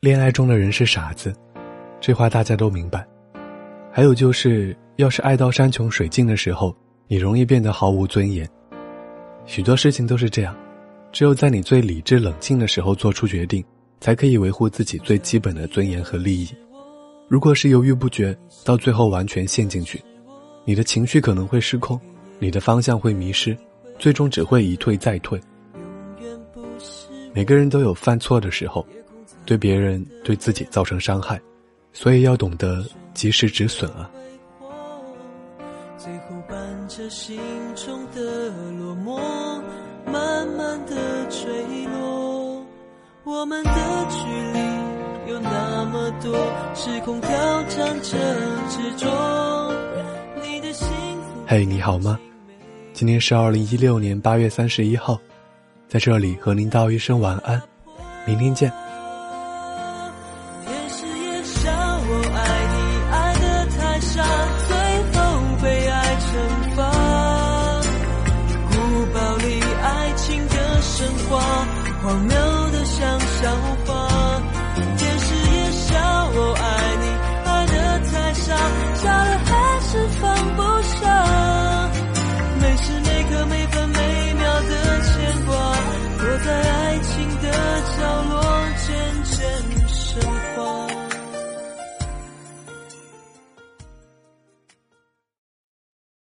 恋爱中的人是傻子，这话大家都明白。还有就是，要是爱到山穷水尽的时候，你容易变得毫无尊严。许多事情都是这样，只有在你最理智冷静的时候做出决定，才可以维护自己最基本的尊严和利益。如果是犹豫不决，到最后完全陷进去，你的情绪可能会失控，你的方向会迷失，最终只会一退再退。每个人都有犯错的时候，对别人、对自己造成伤害，所以要懂得及时止损啊。最后伴着心中的落寞，慢慢的坠落。我们的距离有那么多，时空挑战着执着。你的幸福。嘿，你好吗？今天是二零一六年八月三十一号，在这里和您道一声晚安，明天见。是夜下，我爱你，爱得太傻，最后被爱惩罚。古堡里爱情的神话，荒谬得像笑话。